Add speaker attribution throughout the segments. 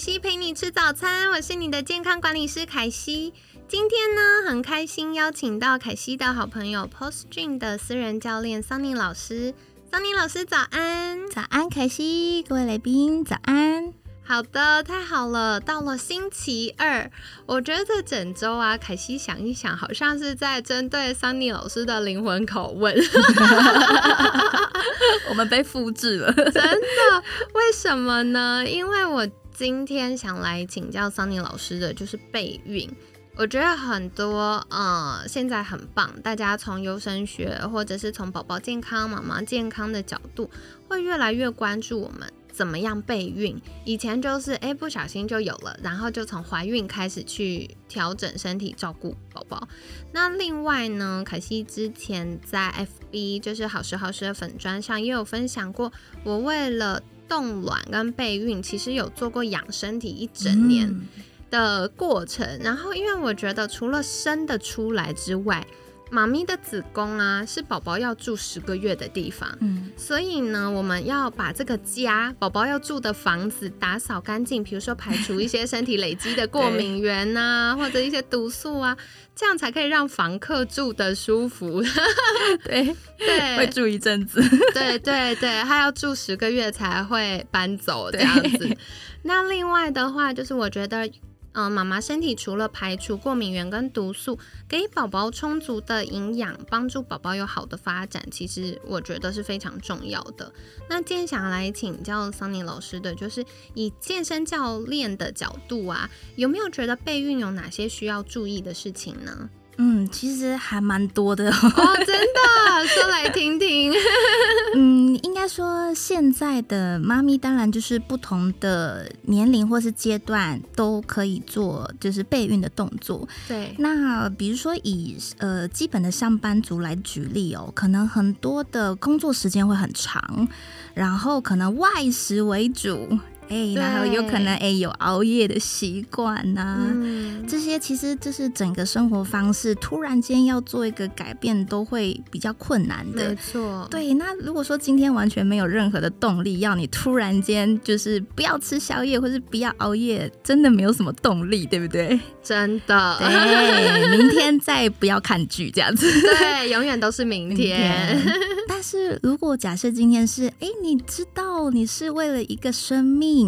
Speaker 1: 西陪你吃早餐，我是你的健康管理师凯西。今天呢，很开心邀请到凯西的好朋友 Post Dream 的私人教练桑尼老师。桑尼老师早安，
Speaker 2: 早安，凯西，各位来宾早安。
Speaker 1: 好的，太好了！到了星期二，我觉得这整周啊，凯西想一想，好像是在针对桑尼老师的灵魂拷问。
Speaker 2: 我们被复制了，
Speaker 1: 真的？为什么呢？因为我今天想来请教桑尼老师的就是备孕。我觉得很多呃，现在很棒，大家从优生学或者是从宝宝健康、妈妈健康的角度，会越来越关注我们。怎么样备孕？以前就是哎不小心就有了，然后就从怀孕开始去调整身体，照顾宝宝。那另外呢，凯西之前在 FB 就是好时好时的粉砖上也有分享过，我为了冻卵跟备孕，其实有做过养身体一整年的过程。然后因为我觉得除了生的出来之外，妈咪的子宫啊，是宝宝要住十个月的地方，嗯，所以呢，我们要把这个家，宝宝要住的房子打扫干净，比如说排除一些身体累积的过敏源呐，或者一些毒素啊，这样才可以让房客住的舒服。
Speaker 2: 对对，会住一阵子。
Speaker 1: 对对对，他要住十个月才会搬走这样子。那另外的话，就是我觉得。嗯，妈妈身体除了排除过敏源跟毒素，给宝宝充足的营养，帮助宝宝有好的发展，其实我觉得是非常重要的。那今天想要来请教桑尼老师的，就是以健身教练的角度啊，有没有觉得备孕有哪些需要注意的事情呢？
Speaker 2: 嗯，其实还蛮多的
Speaker 1: 哦，真的，说来听听。
Speaker 2: 嗯，应该说现在的妈咪，当然就是不同的年龄或是阶段都可以做，就是备孕的动作。
Speaker 1: 对，
Speaker 2: 那比如说以呃基本的上班族来举例哦，可能很多的工作时间会很长，然后可能外食为主。哎，然后有可能哎有熬夜的习惯呐，这些其实就是整个生活方式突然间要做一个改变，都会比较困难的。
Speaker 1: 没错，
Speaker 2: 对。那如果说今天完全没有任何的动力，要你突然间就是不要吃宵夜或是不要熬夜，真的没有什么动力，对不对？
Speaker 1: 真的。
Speaker 2: 对，明天再不要看剧这样子。
Speaker 1: 对，永远都是明天。
Speaker 2: 但是如果假设今天是哎，你知道你是为了一个生命。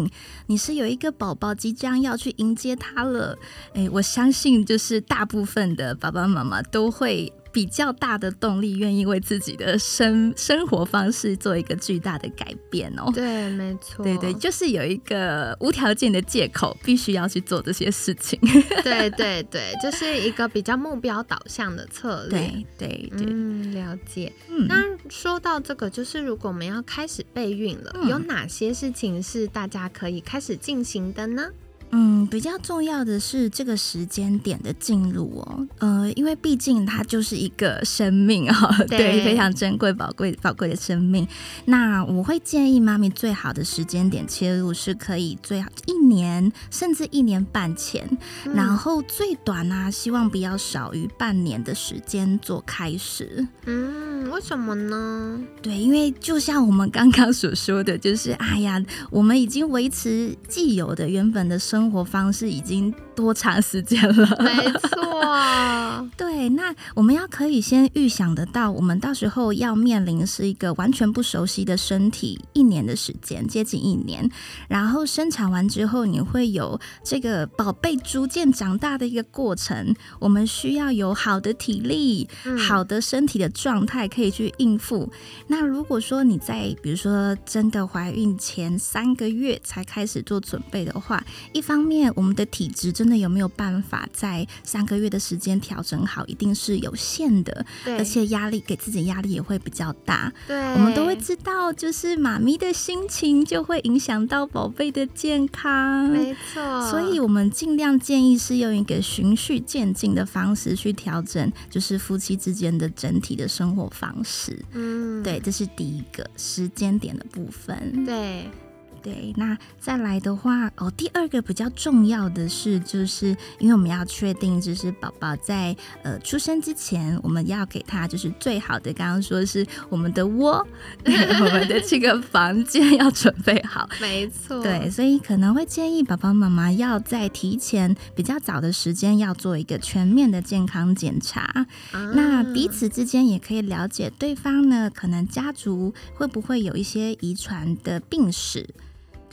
Speaker 2: 你是有一个宝宝即将要去迎接他了，诶，我相信就是大部分的爸爸妈妈都会。比较大的动力，愿意为自己的生生活方式做一个巨大的改变哦。
Speaker 1: 对，没错，
Speaker 2: 对对，就是有一个无条件的借口，必须要去做这些事情。
Speaker 1: 对对对，就是一个比较目标导向的策
Speaker 2: 略。对对，
Speaker 1: 嗯，了解。那说到这个，就是如果我们要开始备孕了，有哪些事情是大家可以开始进行的呢？
Speaker 2: 嗯，比较重要的是这个时间点的进入哦，呃，因为毕竟它就是一个生命哦，对，非常珍贵、宝贵、宝贵的生命。那我会建议妈咪最好的时间点切入是可以最好一年甚至一年半前，然后最短呢，希望不要少于半年的时间做开始。
Speaker 1: 嗯，为什么呢？
Speaker 2: 对，因为就像我们刚刚所说的就是，哎呀，我们已经维持既有的原本的生。生活方式已经多长时间了？
Speaker 1: 没错，
Speaker 2: 对。那我们要可以先预想得到，我们到时候要面临是一个完全不熟悉的身体，一年的时间，接近一年。然后生产完之后，你会有这个宝贝逐渐长大的一个过程。我们需要有好的体力、好的身体的状态，可以去应付。那如果说你在比如说真的怀孕前三个月才开始做准备的话，一方方面，我们的体质真真的有没有办法在三个月的时间调整好，一定是有限的，而且压力给自己压力也会比较大。
Speaker 1: 对，
Speaker 2: 我们都会知道，就是妈咪的心情就会影响到宝贝的健康。
Speaker 1: 没错，
Speaker 2: 所以我们尽量建议是用一个循序渐进的方式去调整，就是夫妻之间的整体的生活方式。嗯，对，这是第一个时间点的部分。
Speaker 1: 对。
Speaker 2: 对，那再来的话，哦，第二个比较重要的是，就是因为我们要确定，就是宝宝在呃出生之前，我们要给他就是最好的，刚刚说是我们的窝，我们的这个房间要准备好。
Speaker 1: 没错。
Speaker 2: 对，所以可能会建议宝宝妈妈要在提前比较早的时间要做一个全面的健康检查，那彼此之间也可以了解对方呢，可能家族会不会有一些遗传的病史。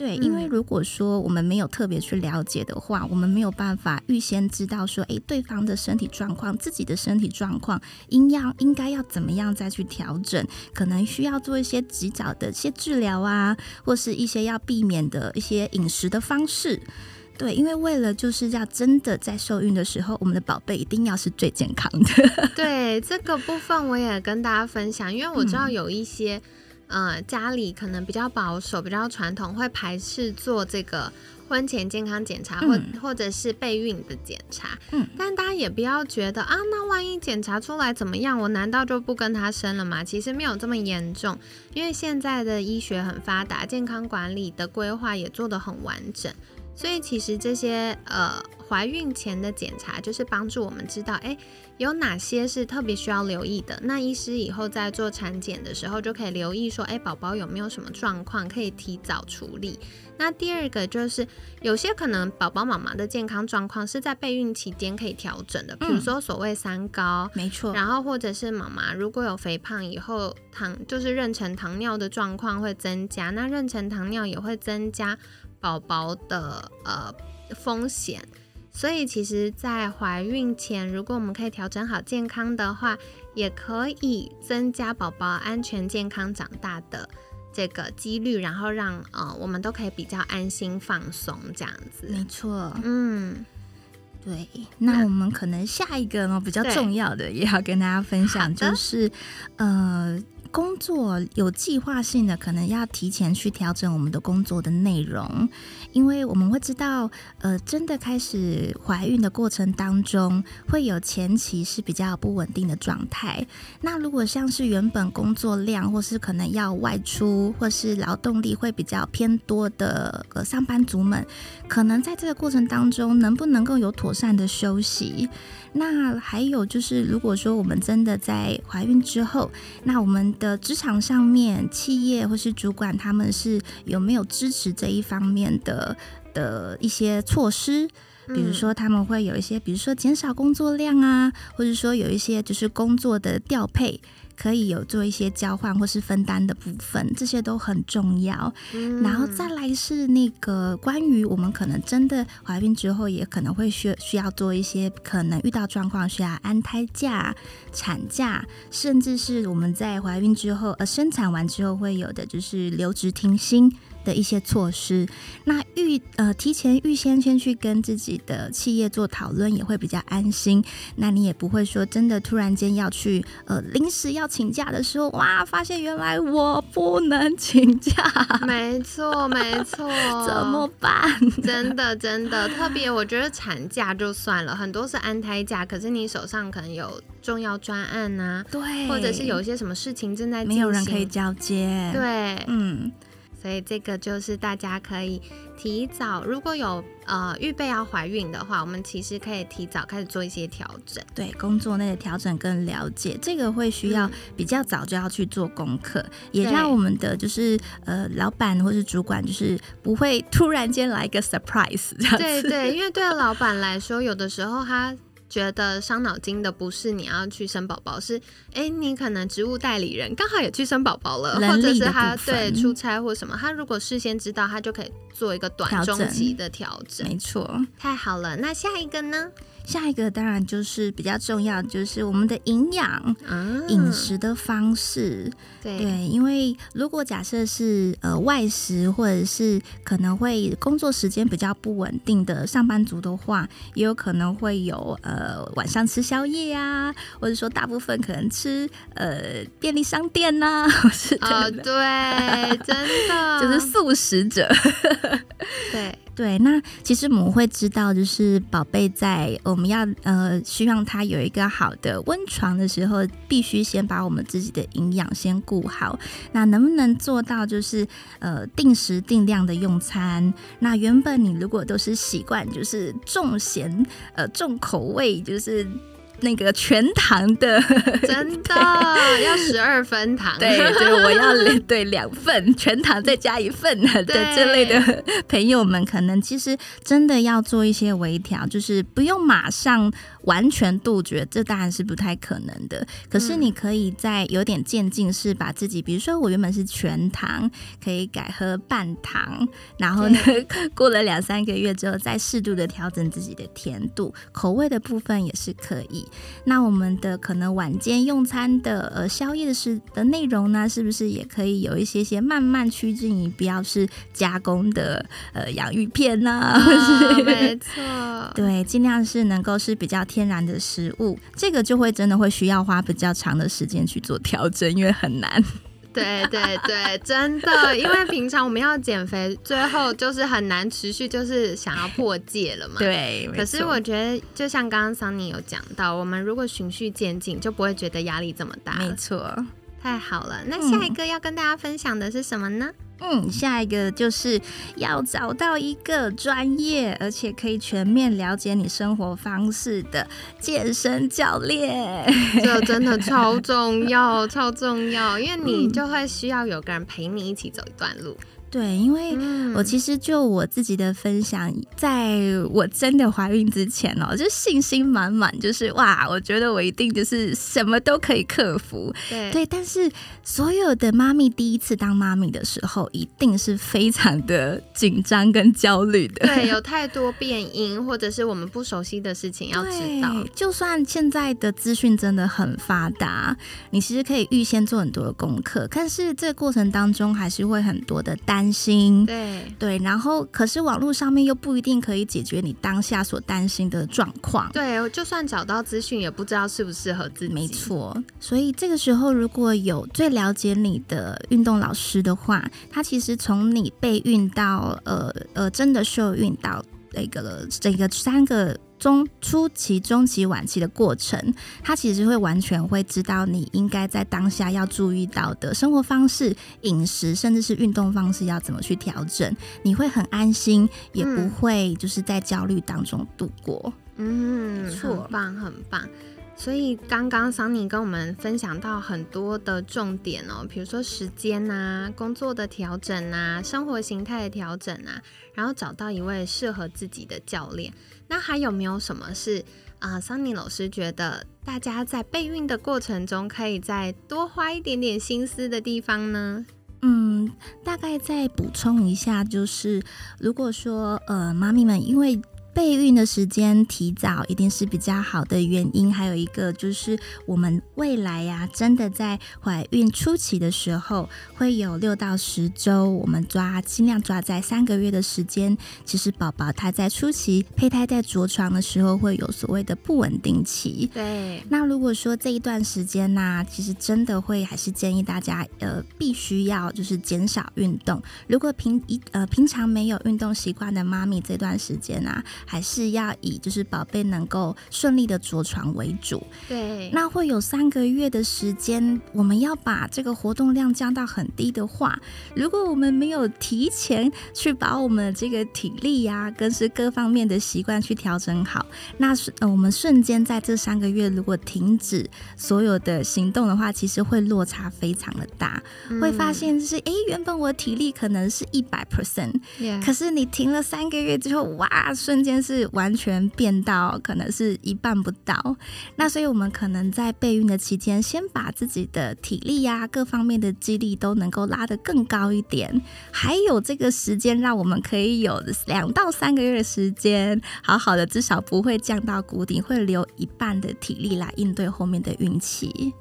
Speaker 2: 对，因为如果说我们没有特别去了解的话，我们没有办法预先知道说，哎，对方的身体状况、自己的身体状况，应要应该要怎么样再去调整，可能需要做一些及早的一些治疗啊，或是一些要避免的一些饮食的方式。对，因为为了就是要真的在受孕的时候，我们的宝贝一定要是最健康的。
Speaker 1: 对，这个部分我也跟大家分享，因为我知道有一些。呃，家里可能比较保守、比较传统，会排斥做这个婚前健康检查，或或者是备孕的检查。嗯，但大家也不要觉得啊，那万一检查出来怎么样，我难道就不跟他生了吗？其实没有这么严重，因为现在的医学很发达，健康管理的规划也做得很完整。所以其实这些呃怀孕前的检查，就是帮助我们知道，哎，有哪些是特别需要留意的。那医师以后在做产检的时候，就可以留意说，哎，宝宝有没有什么状况，可以提早处理。那第二个就是，有些可能宝宝妈妈的健康状况是在备孕期间可以调整的，比如说所谓三高，
Speaker 2: 没错。
Speaker 1: 然后或者是妈妈如果有肥胖以后糖，就是妊娠糖尿的状况会增加，那妊娠糖尿也会增加。宝宝的呃风险，所以其实，在怀孕前，如果我们可以调整好健康的话，也可以增加宝宝安全健康长大的这个几率，然后让呃我们都可以比较安心放松这样子。
Speaker 2: 没错，嗯，对。那我们可能下一个呢比较重要的，也要跟大家分享，就是呃。工作有计划性的，可能要提前去调整我们的工作的内容，因为我们会知道，呃，真的开始怀孕的过程当中，会有前期是比较不稳定的状态。那如果像是原本工作量，或是可能要外出，或是劳动力会比较偏多的呃上班族们，可能在这个过程当中，能不能够有妥善的休息？那还有就是，如果说我们真的在怀孕之后，那我们的职场上面，企业或是主管，他们是有没有支持这一方面的的一些措施？比如说他们会有一些，比如说减少工作量啊，或者说有一些就是工作的调配。可以有做一些交换或是分担的部分，这些都很重要。然后再来是那个关于我们可能真的怀孕之后，也可能会需需要做一些可能遇到状况需要安胎假、产假，甚至是我们在怀孕之后呃生产完之后会有的就是留职停薪。的一些措施，那预呃提前预先先去跟自己的企业做讨论，也会比较安心。那你也不会说真的突然间要去呃临时要请假的时候，哇，发现原来我不能请假。
Speaker 1: 没错，没错，
Speaker 2: 怎么办？
Speaker 1: 真的真的，特别我觉得产假就算了，很多是安胎假，可是你手上可能有重要专案呐，
Speaker 2: 对，
Speaker 1: 或者是有一些什么事情正在
Speaker 2: 没有人可以交接，
Speaker 1: 对，嗯。所以这个就是大家可以提早，如果有呃预备要怀孕的话，我们其实可以提早开始做一些调整，
Speaker 2: 对工作内的调整跟了解，这个会需要比较早就要去做功课，也让我们的就是呃老板或是主管就是不会突然间来一个 surprise 这样子。
Speaker 1: 对对，因为对老板来说，有的时候他。觉得伤脑筋的不是你要去生宝宝，是哎，你可能职务代理人刚好也去生宝宝了，或者是他对出差或什么，他如果事先知道，他就可以做一个短中期的调整。
Speaker 2: 没错，
Speaker 1: 太好了。那下一个呢？
Speaker 2: 下一个当然就是比较重要，就是我们的营养、饮食的方式。
Speaker 1: 对，
Speaker 2: 因为如果假设是呃外食，或者是可能会工作时间比较不稳定的上班族的话，也有可能会有呃晚上吃宵夜啊，或者说大部分可能吃呃便利商店呐，是
Speaker 1: 的，对，真的。
Speaker 2: 就是素食者，
Speaker 1: 对。
Speaker 2: 对，那其实我们会知道，就是宝贝在我们要呃希望他有一个好的温床的时候，必须先把我们自己的营养先顾好。那能不能做到就是呃定时定量的用餐？那原本你如果都是习惯就是重咸呃重口味，就是。那个全糖的，
Speaker 1: 真的？要十二分糖，
Speaker 2: 对对，我要 对两份全糖再加一份的这类的朋友们，可能其实真的要做一些微调，就是不用马上。完全杜绝，这当然是不太可能的。可是你可以在有点渐进式，把自己，比如说我原本是全糖，可以改喝半糖，然后呢，过了两三个月之后，再适度的调整自己的甜度，口味的部分也是可以。那我们的可能晚间用餐的呃宵夜的是的内容呢，是不是也可以有一些些慢慢趋近于不要是加工的呃洋芋片呢？
Speaker 1: 没错，
Speaker 2: 对，尽量是能够是比较。天然的食物，这个就会真的会需要花比较长的时间去做调整，因为很难。
Speaker 1: 对对对，真的，因为平常我们要减肥，最后就是很难持续，就是想要破戒了嘛。
Speaker 2: 对，
Speaker 1: 可是我觉得，就像刚刚桑尼有讲到，我们如果循序渐进，就不会觉得压力这么大。
Speaker 2: 没错，
Speaker 1: 太好了。那下一个要跟大家分享的是什么呢？
Speaker 2: 嗯，下一个就是要找到一个专业而且可以全面了解你生活方式的健身教练，
Speaker 1: 这真的超重要，超重要，因为你就会需要有个人陪你一起走一段路。
Speaker 2: 对，因为我其实就我自己的分享，在我真的怀孕之前哦，就信心满满，就是哇，我觉得我一定就是什么都可以克服。
Speaker 1: 对，
Speaker 2: 对，但是所有的妈咪第一次当妈咪的时候，一定是非常的紧张跟焦虑的。
Speaker 1: 对，有 太多变音或者是我们不熟悉的事情要知道。
Speaker 2: 就算现在的资讯真的很发达，你其实可以预先做很多的功课，但是这个过程当中还是会很多的担。担心，
Speaker 1: 对
Speaker 2: 对，然后可是网络上面又不一定可以解决你当下所担心的状况。
Speaker 1: 对，就算找到资讯，也不知道适不适合自己。
Speaker 2: 没错，所以这个时候如果有最了解你的运动老师的话，他其实从你备孕到呃呃真的受孕到那个这个三个。中初期、中期、晚期的过程，他其实会完全会知道你应该在当下要注意到的生活方式、饮食，甚至是运动方式要怎么去调整，你会很安心，也不会就是在焦虑当中度过。
Speaker 1: 嗯，很棒，很棒。所以刚刚桑尼跟我们分享到很多的重点哦，比如说时间呐、工作的调整啊、生活形态的调整啊，然后找到一位适合自己的教练。那还有没有什么是啊，桑尼老师觉得大家在备孕的过程中可以再多花一点点心思的地方呢？
Speaker 2: 嗯，大概再补充一下，就是如果说呃，妈咪们因为。备孕的时间提早一定是比较好的原因，还有一个就是我们未来呀，真的在怀孕初期的时候会有六到十周，我们抓尽量抓在三个月的时间。其实宝宝他在初期胚胎在着床的时候会有所谓的不稳定期。
Speaker 1: 对，
Speaker 2: 那如果说这一段时间呢，其实真的会还是建议大家呃必须要就是减少运动。如果平一呃平常没有运动习惯的妈咪，这段时间啊。还是要以就是宝贝能够顺利的着床为主。
Speaker 1: 对，
Speaker 2: 那会有三个月的时间，我们要把这个活动量降到很低的话，如果我们没有提前去把我们的这个体力呀，跟是各方面的习惯去调整好，那是呃我们瞬间在这三个月如果停止所有的行动的话，其实会落差非常的大，会发现就是哎，原本我的体力可能是一百 percent，可是你停了三个月之后，哇，瞬间。间是完全变到可能是一半不到。那所以我们可能在备孕的期间，先把自己的体力呀各方面的肌力都能够拉得更高一点，还有这个时间让我们可以有两到三个月的时间，好好的至少不会降到谷底，会留一半的体力来应对后面的孕期。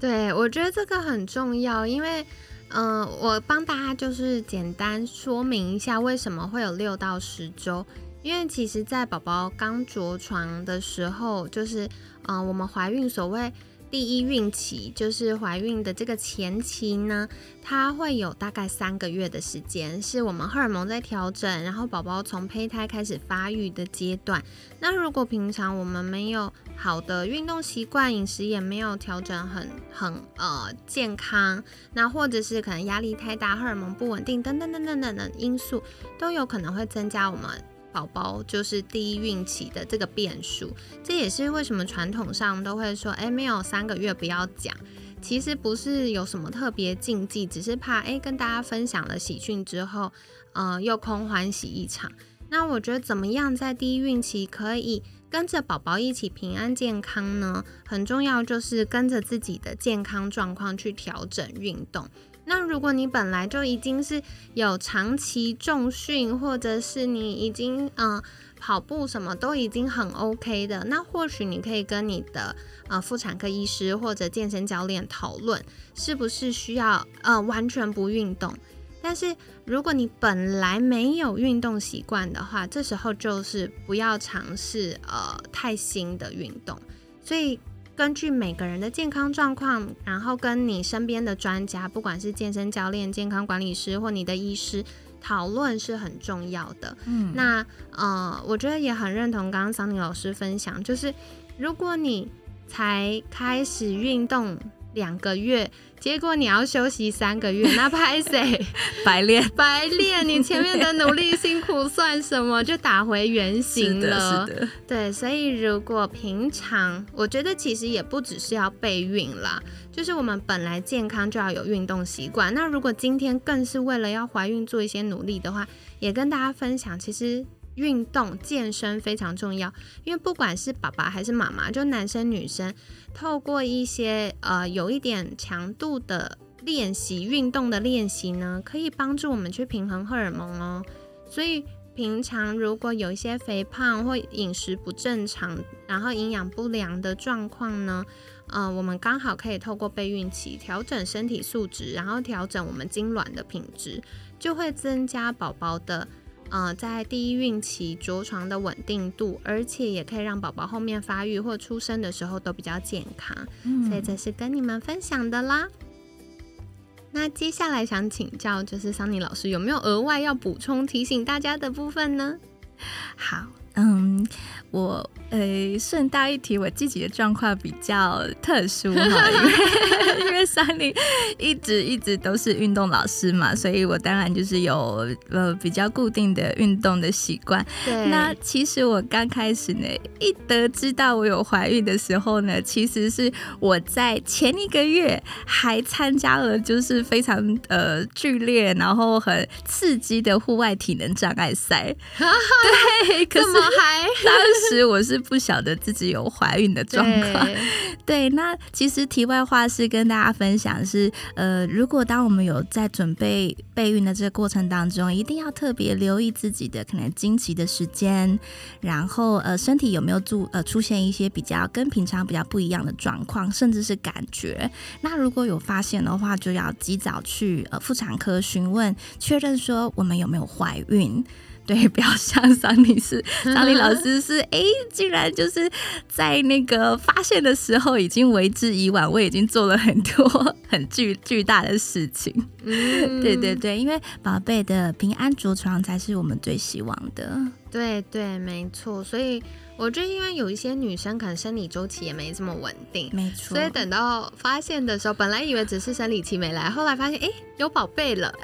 Speaker 1: 对，我觉得这个很重要，因为。嗯，我帮大家就是简单说明一下为什么会有六到十周，因为其实，在宝宝刚着床的时候，就是嗯，我们怀孕所谓。第一孕期就是怀孕的这个前期呢，它会有大概三个月的时间，是我们荷尔蒙在调整，然后宝宝从胚胎开始发育的阶段。那如果平常我们没有好的运动习惯，饮食也没有调整很很呃健康，那或者是可能压力太大，荷尔蒙不稳定等等等等等等因素，都有可能会增加我们。宝宝就是第一孕期的这个变数，这也是为什么传统上都会说，哎，没有三个月不要讲。其实不是有什么特别禁忌，只是怕哎跟大家分享了喜讯之后，呃，又空欢喜一场。那我觉得怎么样在第一孕期可以跟着宝宝一起平安健康呢？很重要就是跟着自己的健康状况去调整运动。那如果你本来就已经是有长期重训，或者是你已经嗯跑步什么都已经很 OK 的，那或许你可以跟你的呃妇产科医师或者健身教练讨论，是不是需要呃完全不运动。但是如果你本来没有运动习惯的话，这时候就是不要尝试呃太新的运动。所以。根据每个人的健康状况，然后跟你身边的专家，不管是健身教练、健康管理师或你的医师讨论是很重要的。嗯，那呃，我觉得也很认同刚刚桑尼老师分享，就是如果你才开始运动两个月。结果你要休息三个月，那拍谁
Speaker 2: 白练
Speaker 1: 白练？你前面的努力辛苦算什么？就打回原形了。
Speaker 2: 是的，
Speaker 1: 对。所以如果平常，我觉得其实也不只是要备孕啦，就是我们本来健康就要有运动习惯。那如果今天更是为了要怀孕做一些努力的话，也跟大家分享，其实。运动健身非常重要，因为不管是爸爸还是妈妈，就男生女生，透过一些呃有一点强度的练习，运动的练习呢，可以帮助我们去平衡荷尔蒙哦。所以平常如果有一些肥胖或饮食不正常，然后营养不良的状况呢，呃，我们刚好可以透过备孕期调整身体素质，然后调整我们精卵的品质，就会增加宝宝的。呃，在第一孕期着床的稳定度，而且也可以让宝宝后面发育或出生的时候都比较健康，所以这是跟你们分享的啦。那接下来想请教，就是桑尼老师有没有额外要补充提醒大家的部分呢？
Speaker 2: 好，嗯，我。呃，顺带一提，我自己的状况比较特殊哈，因 为因为三林一直一直都是运动老师嘛，所以我当然就是有呃比较固定的运动的习惯。
Speaker 1: 对。
Speaker 2: 那其实我刚开始呢，一得知道我有怀孕的时候呢，其实是我在前一个月还参加了就是非常呃剧烈然后很刺激的户外体能障碍赛。对，可是
Speaker 1: 还
Speaker 2: 当时我是。不晓得自己有怀孕的状况，对。那其实题外话是跟大家分享是，呃，如果当我们有在准备备孕的这个过程当中，一定要特别留意自己的可能经期的时间，然后呃，身体有没有注呃出现一些比较跟平常比较不一样的状况，甚至是感觉。那如果有发现的话，就要及早去呃妇产科询问，确认说我们有没有怀孕。对，不要像 桑尼是 桑尼老师是，哎，竟然就是在那个发现的时候已经为之已晚，我已经做了很多很巨巨大的事情。嗯，对对对，因为宝贝的平安着床才是我们最希望的。
Speaker 1: 对对，没错。所以我觉得因为有一些女生可能生理周期也没这么稳定，
Speaker 2: 没错，
Speaker 1: 所以等到发现的时候，本来以为只是生理期没来，后来发现哎有宝贝了，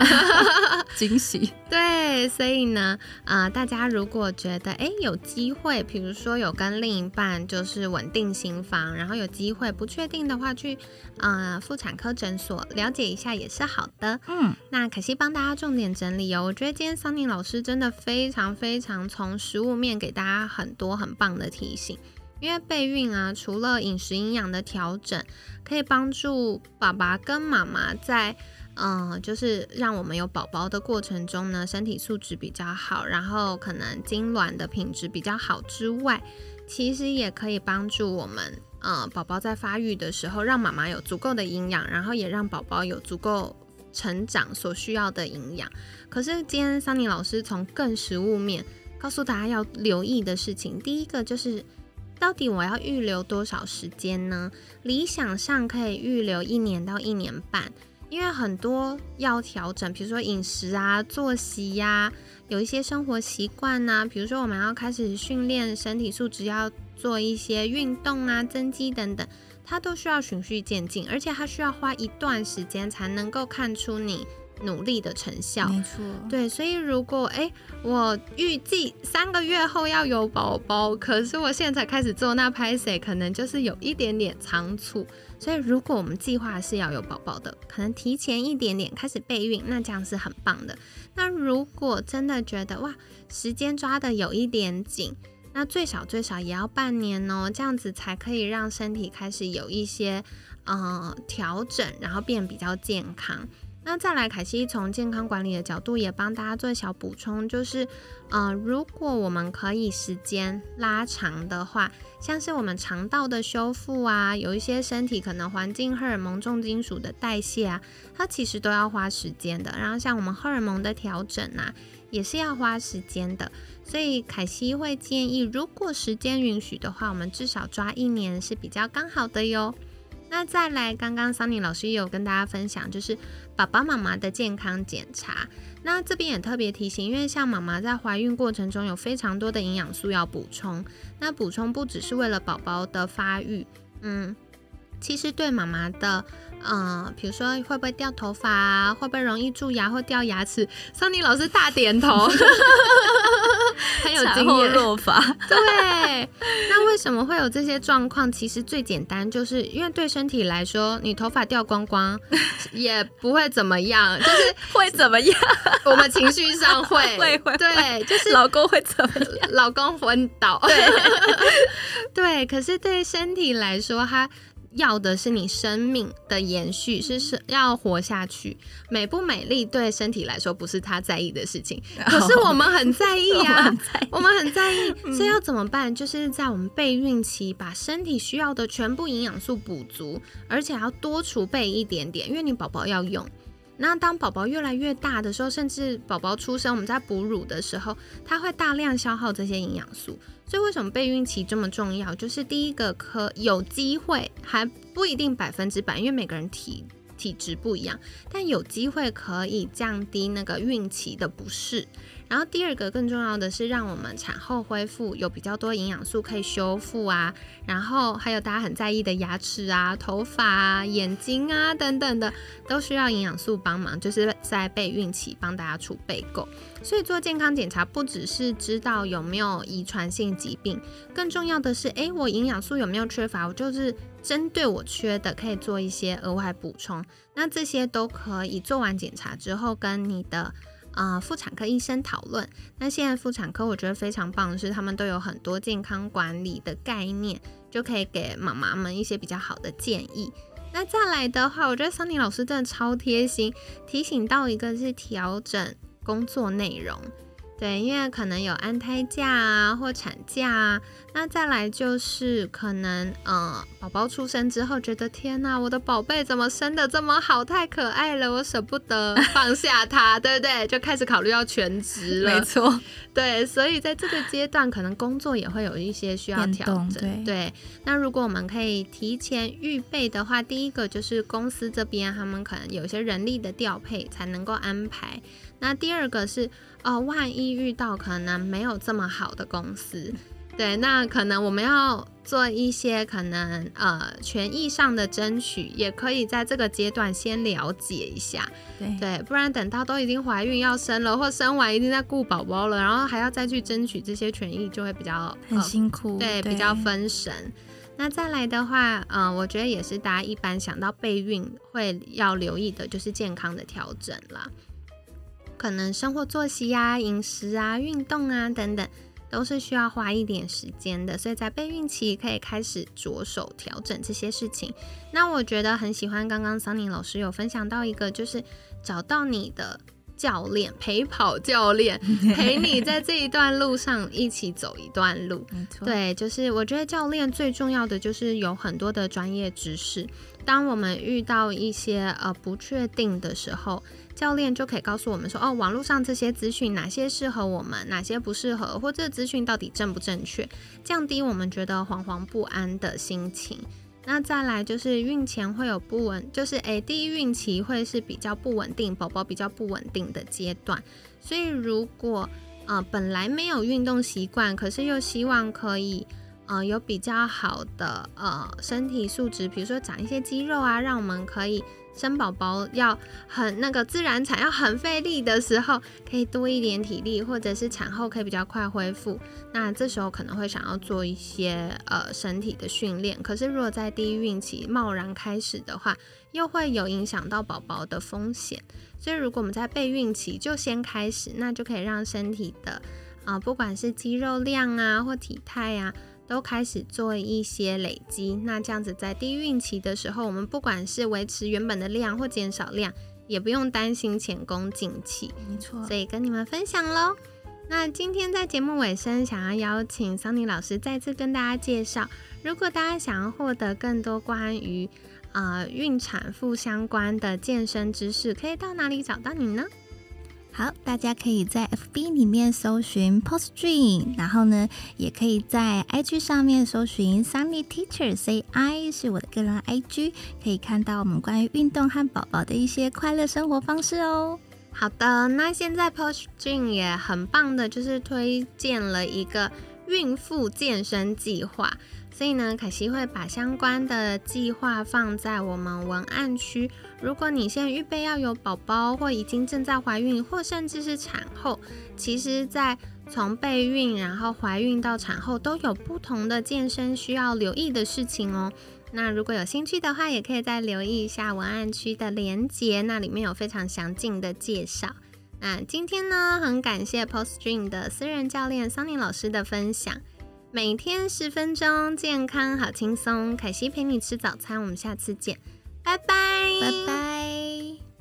Speaker 2: 惊喜。
Speaker 1: 对，所以呢，啊，大家如果觉得哎有机会，比如说有跟另一半就是稳定新房，然后有机会不确定的话，去啊妇产科诊所了解一下也是好的。嗯，那可惜帮大家重点整理哦，我觉得今天桑尼老师真的非常非常从食物面给大家很多很棒的提醒，因为备孕啊，除了饮食营养的调整，可以帮助爸爸跟妈妈在。嗯，就是让我们有宝宝的过程中呢，身体素质比较好，然后可能精卵的品质比较好之外，其实也可以帮助我们，呃，宝宝在发育的时候，让妈妈有足够的营养，然后也让宝宝有足够成长所需要的营养。可是今天桑尼老师从更食物面告诉大家要留意的事情，第一个就是，到底我要预留多少时间呢？理想上可以预留一年到一年半。因为很多要调整，比如说饮食啊、作息呀，有一些生活习惯呐，比如说我们要开始训练身体素质，要做一些运动啊、增肌等等，它都需要循序渐进，而且它需要花一段时间才能够看出你。努力的成效，
Speaker 2: 没错，
Speaker 1: 对，所以如果哎，我预计三个月后要有宝宝，可是我现在才开始做，那拍谁可能就是有一点点仓促。所以如果我们计划是要有宝宝的，可能提前一点点开始备孕，那这样是很棒的。那如果真的觉得哇，时间抓的有一点紧，那最少最少也要半年哦，这样子才可以让身体开始有一些呃调整，然后变比较健康。那再来，凯西从健康管理的角度也帮大家做小补充，就是，呃，如果我们可以时间拉长的话，像是我们肠道的修复啊，有一些身体可能环境荷尔蒙重金属的代谢啊，它其实都要花时间的。然后像我们荷尔蒙的调整啊，也是要花时间的。所以凯西会建议，如果时间允许的话，我们至少抓一年是比较刚好的哟。那再来，刚刚桑尼老师也有跟大家分享，就是爸爸妈妈的健康检查。那这边也特别提醒，因为像妈妈在怀孕过程中有非常多的营养素要补充，那补充不只是为了宝宝的发育，嗯，其实对妈妈的。嗯，比如说会不会掉头发啊？会不会容易蛀牙或掉牙齿？桑尼老师大点头，很有经验。
Speaker 2: 落发，
Speaker 1: 对。那为什么会有这些状况？其实最简单，就是因为对身体来说，你头发掉光光也不会怎么样，就是
Speaker 2: 会怎么样？
Speaker 1: 我们情绪上会
Speaker 2: 会会，
Speaker 1: 对，就是
Speaker 2: 老公会怎么样？
Speaker 1: 老公昏倒。
Speaker 2: 对
Speaker 1: 对，可是对身体来说，他。要的是你生命的延续，是是要活下去。美不美丽对身体来说不是他在意的事情，可是我们很在意 呀，我们很在意。所以要怎么办？就是在我们备孕期，把身体需要的全部营养素补足，而且要多储备一点点，因为你宝宝要用。那当宝宝越来越大的时候，甚至宝宝出生，我们在哺乳的时候，它会大量消耗这些营养素。所以为什么备孕期这么重要？就是第一个可有机会，还不一定百分之百，因为每个人体体质不一样，但有机会可以降低那个孕期的不适。然后第二个更重要的是，让我们产后恢复有比较多营养素可以修复啊，然后还有大家很在意的牙齿啊、头发啊、眼睛啊等等的，都需要营养素帮忙，就是在备孕期帮大家储备够。所以做健康检查不只是知道有没有遗传性疾病，更重要的是，诶，我营养素有没有缺乏？我就是针对我缺的，可以做一些额外补充。那这些都可以做完检查之后跟你的。啊，妇产科医生讨论。那现在妇产科我觉得非常棒的是，他们都有很多健康管理的概念，就可以给妈妈们一些比较好的建议。那再来的话，我觉得桑尼老师真的超贴心，提醒到一个是调整工作内容。对，因为可能有安胎假啊，或产假啊，那再来就是可能，呃，宝宝出生之后，觉得天呐，我的宝贝怎么生的这么好，太可爱了，我舍不得 放下他，对不对？就开始考虑要全职了。
Speaker 2: 没错，
Speaker 1: 对，所以在这个阶段，可能工作也会有一些需要调整。对，那如果我们可以提前预备的话，第一个就是公司这边他们可能有些人力的调配才能够安排。那第二个是。哦，万一遇到可能没有这么好的公司，对，那可能我们要做一些可能呃权益上的争取，也可以在这个阶段先了解一下。
Speaker 2: 对
Speaker 1: 对，不然等到都已经怀孕要生了，或生完已经在顾宝宝了，然后还要再去争取这些权益，就会比较
Speaker 2: 很辛苦，
Speaker 1: 对，比较分神。那再来的话，嗯，我觉得也是大家一般想到备孕会要留意的，就是健康的调整啦。可能生活作息啊、饮食啊、运动啊等等，都是需要花一点时间的。所以在备孕期可以开始着手调整这些事情。那我觉得很喜欢刚刚桑宁老师有分享到一个，就是找到你的。教练陪跑教练 陪你在这一段路上一起走一段路，对，就是我觉得教练最重要的就是有很多的专业知识。当我们遇到一些呃不确定的时候，教练就可以告诉我们说，哦，网络上这些资讯哪些适合我们，哪些不适合，或这资讯到底正不正确，降低我们觉得惶惶不安的心情。那再来就是孕前会有不稳，就是诶，第一孕期会是比较不稳定，宝宝比较不稳定的阶段。所以如果呃本来没有运动习惯，可是又希望可以呃有比较好的呃身体素质，比如说长一些肌肉啊，让我们可以。生宝宝要很那个自然产要很费力的时候，可以多一点体力，或者是产后可以比较快恢复。那这时候可能会想要做一些呃身体的训练。可是如果在第一孕期贸然开始的话，又会有影响到宝宝的风险。所以如果我们在备孕期就先开始，那就可以让身体的啊不管是肌肉量啊或体态啊。都开始做一些累积，那这样子在低孕期的时候，我们不管是维持原本的量或减少量，也不用担心前功尽弃。
Speaker 2: 没错，
Speaker 1: 所以跟你们分享喽。那今天在节目尾声，想要邀请桑尼老师再次跟大家介绍，如果大家想要获得更多关于呃孕产妇相关的健身知识，可以到哪里找到你呢？
Speaker 2: 好，大家可以在 FB 里面搜寻 Post Dream，然后呢，也可以在 IG 上面搜寻 Sunny Teacher CI，是我的个人 IG，可以看到我们关于运动和宝宝的一些快乐生活方式哦。
Speaker 1: 好的，那现在 Post Dream 也很棒的，就是推荐了一个孕妇健身计划。所以呢，凯西会把相关的计划放在我们文案区。如果你现在预备要有宝宝，或已经正在怀孕，或甚至是产后，其实，在从备孕然后怀孕到产后，都有不同的健身需要留意的事情哦。那如果有兴趣的话，也可以再留意一下文案区的连接，那里面有非常详尽的介绍。那今天呢，很感谢 Post Dream 的私人教练桑尼老师的分享。每天十分钟，健康好轻松。凯西陪你吃早餐，我们下次见，拜拜，
Speaker 2: 拜拜。